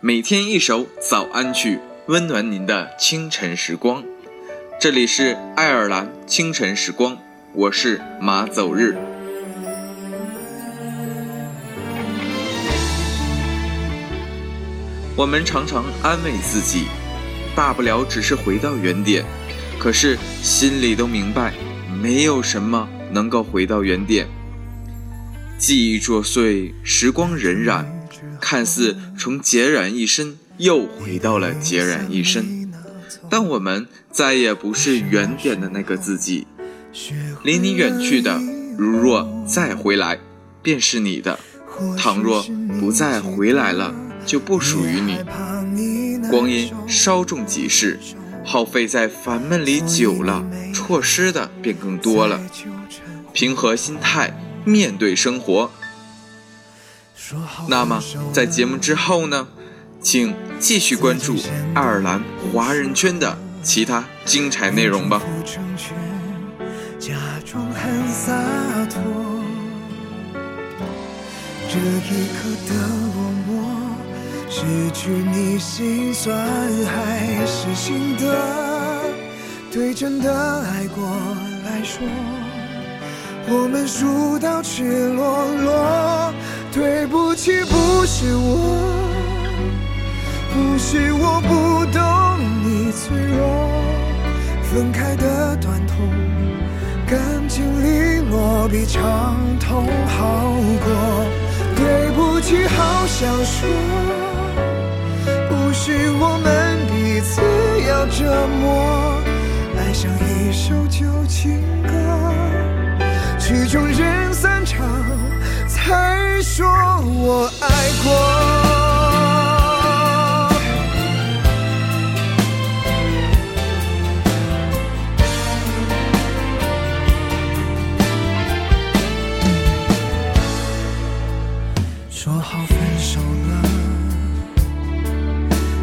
每天一首早安曲，温暖您的清晨时光。这里是爱尔兰清晨时光，我是马走日。我们常常安慰自己，大不了只是回到原点，可是心里都明白，没有什么能够回到原点。记忆作祟，时光荏苒，看似从孑然一身又回到了孑然一身，但我们再也不是原点的那个自己。离你远去的，如若再回来，便是你的；倘若不再回来了，就不属于你。光阴稍纵即逝，耗费在烦闷里久了，错失的便更多了。平和心态。面对生活，那么在节目之后呢？请继续关注爱尔兰华人圈的其他精彩内容吧。假装很洒脱这一刻的落寞，失去你心酸还是心的？对真的爱过来说。我们输到赤裸裸，不，是我，不是我不懂你脆弱，分开的短痛，干净利落比长痛好过。对不起，好想说，不是我们彼此要折磨，爱上一首旧情歌。曲终人散场，才说我爱过。说好分手了，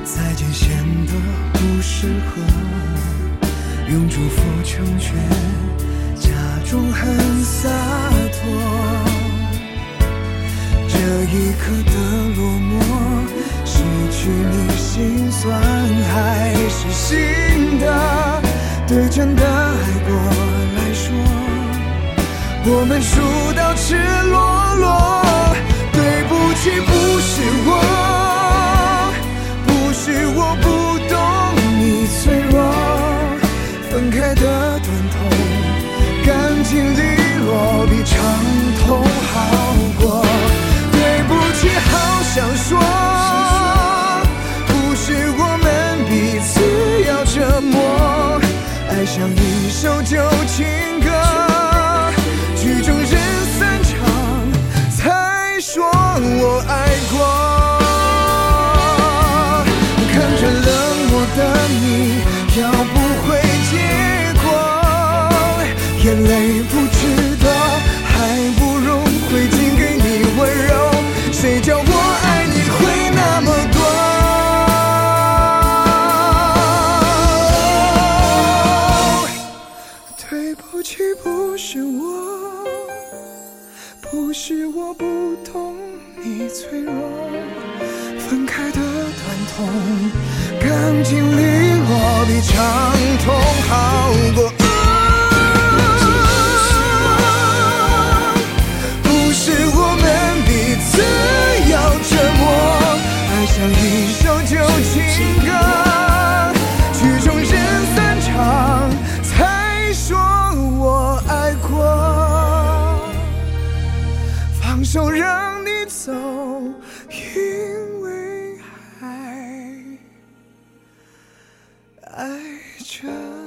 再见显得不适合，用祝福成全。假装很洒这一刻的落寞，失去你心酸还是心的？对真的爱过来说，我们输到赤裸裸。手就轻。不是我不懂你脆弱。分开的短痛，干净利落比长痛就让你走，因为还爱着。